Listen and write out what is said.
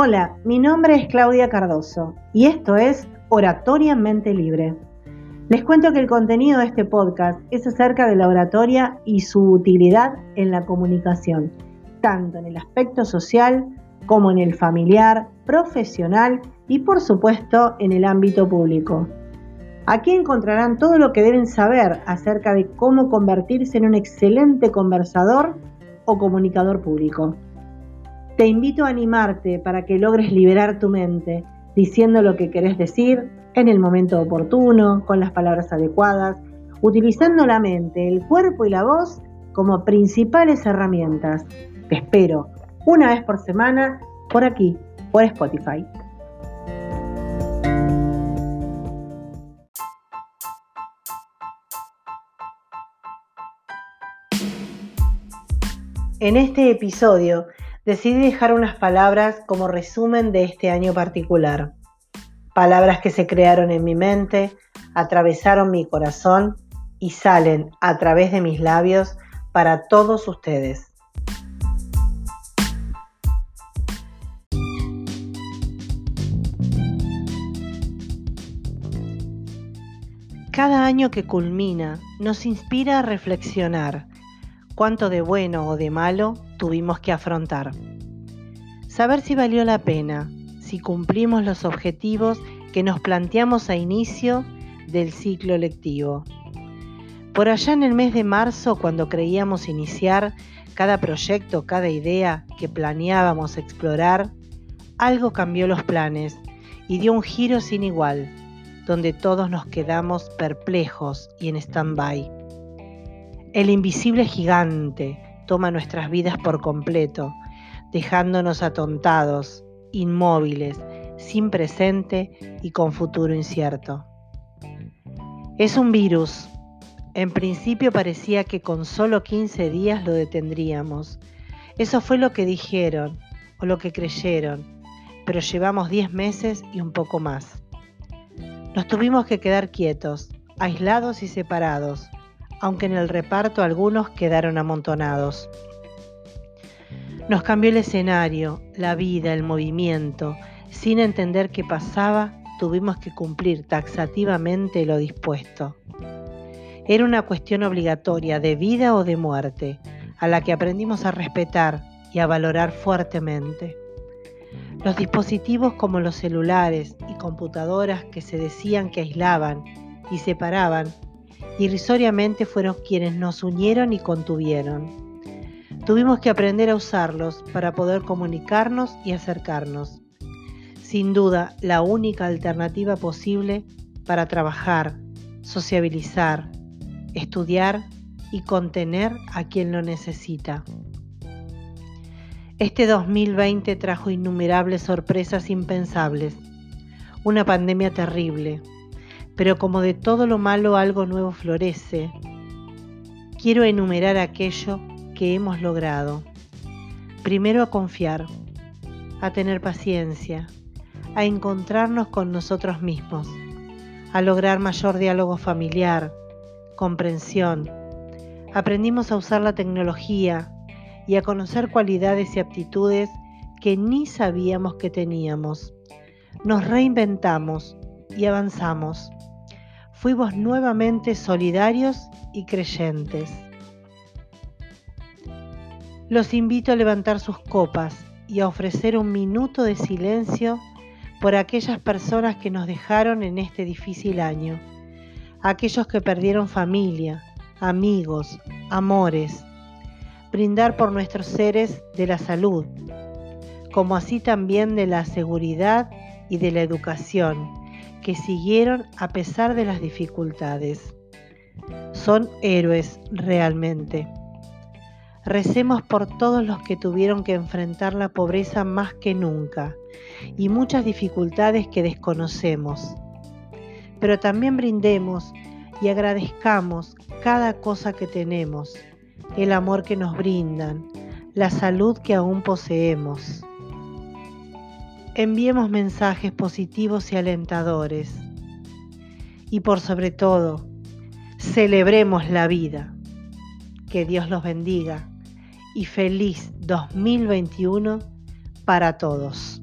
Hola, mi nombre es Claudia Cardoso y esto es Oratoria Mente Libre. Les cuento que el contenido de este podcast es acerca de la oratoria y su utilidad en la comunicación, tanto en el aspecto social como en el familiar, profesional y por supuesto en el ámbito público. Aquí encontrarán todo lo que deben saber acerca de cómo convertirse en un excelente conversador o comunicador público. Te invito a animarte para que logres liberar tu mente, diciendo lo que querés decir en el momento oportuno, con las palabras adecuadas, utilizando la mente, el cuerpo y la voz como principales herramientas. Te espero una vez por semana por aquí, por Spotify. En este episodio decidí dejar unas palabras como resumen de este año particular. Palabras que se crearon en mi mente, atravesaron mi corazón y salen a través de mis labios para todos ustedes. Cada año que culmina nos inspira a reflexionar cuánto de bueno o de malo tuvimos que afrontar. Saber si valió la pena, si cumplimos los objetivos que nos planteamos a inicio del ciclo lectivo. Por allá en el mes de marzo, cuando creíamos iniciar cada proyecto, cada idea que planeábamos explorar, algo cambió los planes y dio un giro sin igual, donde todos nos quedamos perplejos y en stand-by. El invisible gigante toma nuestras vidas por completo, dejándonos atontados, inmóviles, sin presente y con futuro incierto. Es un virus. En principio parecía que con solo 15 días lo detendríamos. Eso fue lo que dijeron o lo que creyeron, pero llevamos 10 meses y un poco más. Nos tuvimos que quedar quietos, aislados y separados, aunque en el reparto algunos quedaron amontonados. Nos cambió el escenario, la vida, el movimiento. Sin entender qué pasaba, tuvimos que cumplir taxativamente lo dispuesto. Era una cuestión obligatoria de vida o de muerte, a la que aprendimos a respetar y a valorar fuertemente. Los dispositivos como los celulares y computadoras que se decían que aislaban y separaban irrisoriamente fueron quienes nos unieron y contuvieron. Tuvimos que aprender a usarlos para poder comunicarnos y acercarnos. Sin duda, la única alternativa posible para trabajar, sociabilizar, estudiar y contener a quien lo necesita. Este 2020 trajo innumerables sorpresas impensables, una pandemia terrible, pero como de todo lo malo algo nuevo florece, quiero enumerar aquello que hemos logrado. Primero a confiar, a tener paciencia, a encontrarnos con nosotros mismos, a lograr mayor diálogo familiar, comprensión. Aprendimos a usar la tecnología y a conocer cualidades y aptitudes que ni sabíamos que teníamos. Nos reinventamos y avanzamos fuimos nuevamente solidarios y creyentes. Los invito a levantar sus copas y a ofrecer un minuto de silencio por aquellas personas que nos dejaron en este difícil año, aquellos que perdieron familia, amigos, amores, brindar por nuestros seres de la salud, como así también de la seguridad y de la educación, que siguieron a pesar de las dificultades. Son héroes realmente. Recemos por todos los que tuvieron que enfrentar la pobreza más que nunca y muchas dificultades que desconocemos. Pero también brindemos y agradezcamos cada cosa que tenemos, el amor que nos brindan, la salud que aún poseemos enviemos mensajes positivos y alentadores. Y por sobre todo, celebremos la vida. Que Dios los bendiga y feliz 2021 para todos.